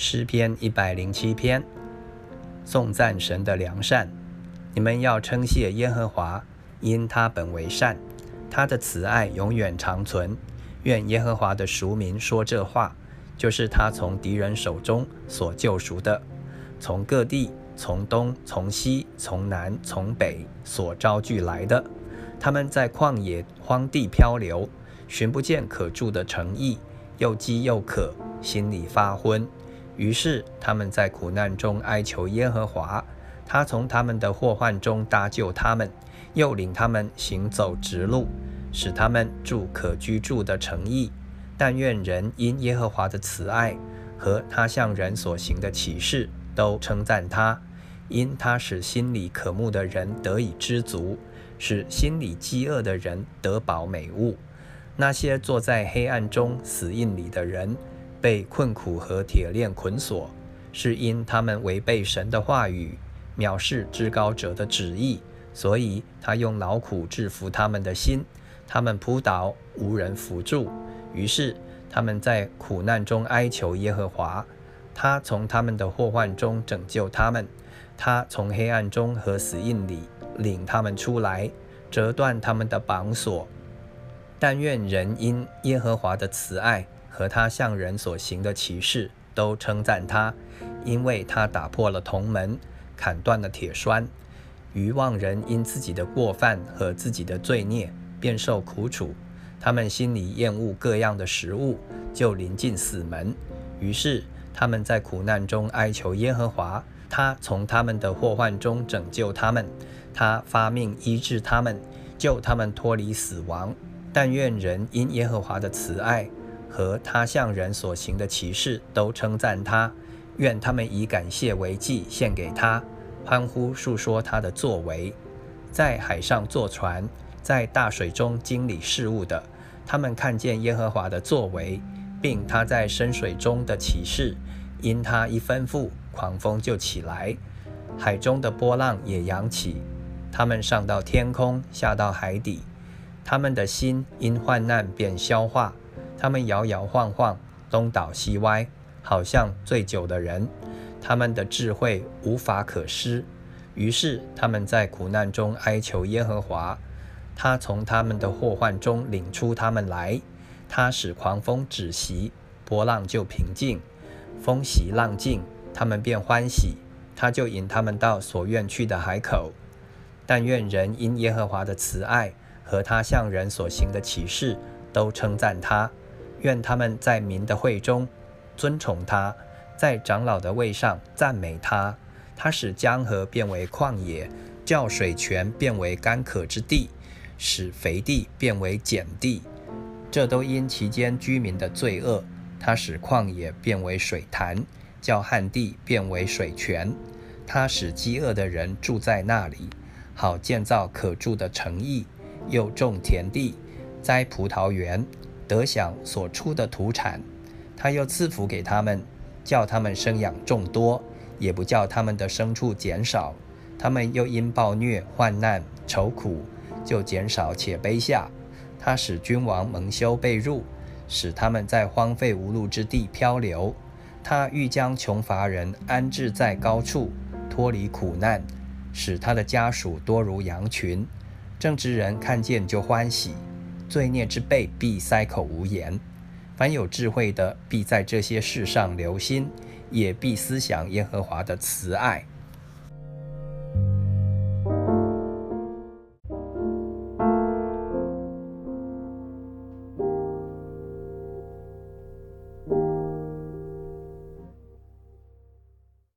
诗篇一百零七篇，颂赞神的良善。你们要称谢耶和华，因他本为善，他的慈爱永远长存。愿耶和华的赎民说这话，就是他从敌人手中所救赎的，从各地、从东、从西、从南、从北所招聚来的。他们在旷野荒地漂流，寻不见可住的城邑，又饥又渴，心里发昏。于是他们在苦难中哀求耶和华，他从他们的祸患中搭救他们，又领他们行走直路，使他们住可居住的城邑。但愿人因耶和华的慈爱和他向人所行的启示，都称赞他，因他使心里渴慕的人得以知足，使心里饥饿的人得饱美物。那些坐在黑暗中死印里的人。被困苦和铁链捆锁，是因他们违背神的话语，藐视至高者的旨意，所以他用劳苦制服他们的心，他们扑倒，无人扶助。于是他们在苦难中哀求耶和华，他从他们的祸患中拯救他们，他从黑暗中和死印里领他们出来，折断他们的绑锁。但愿人因耶和华的慈爱。和他向人所行的奇事，都称赞他，因为他打破了铜门，砍断了铁栓。愚妄人因自己的过犯和自己的罪孽，便受苦楚。他们心里厌恶各样的食物，就临近死门。于是他们在苦难中哀求耶和华，他从他们的祸患中拯救他们，他发命医治他们，救他们脱离死亡。但愿人因耶和华的慈爱。和他向人所行的奇事都称赞他，愿他们以感谢为祭献给他，欢呼述说他的作为。在海上坐船，在大水中经理事务的，他们看见耶和华的作为，并他在深水中的启示。因他一吩咐，狂风就起来，海中的波浪也扬起。他们上到天空，下到海底，他们的心因患难便消化。他们摇摇晃晃，东倒西歪，好像醉酒的人。他们的智慧无法可施。于是他们在苦难中哀求耶和华，他从他们的祸患中领出他们来。他使狂风止息，波浪就平静。风息浪静，他们便欢喜。他就引他们到所愿去的海口。但愿人因耶和华的慈爱和他向人所行的奇事，都称赞他。愿他们在民的会中尊崇他，在长老的位上赞美他。他使江河变为旷野，叫水泉变为干渴之地，使肥地变为碱地。这都因其间居民的罪恶。他使旷野变为水潭，叫旱地变为水泉。他使饥饿的人住在那里，好建造可住的城邑，又种田地，栽葡萄园。得享所出的土产，他又赐福给他们，叫他们生养众多，也不叫他们的牲畜减少。他们又因暴虐、患难、愁苦，就减少且卑下。他使君王蒙羞被辱，使他们在荒废无路之地漂流。他欲将穷乏人安置在高处，脱离苦难，使他的家属多如羊群。正直人看见就欢喜。罪孽之辈必塞口无言，凡有智慧的必在这些事上留心，也必思想耶和华的慈爱。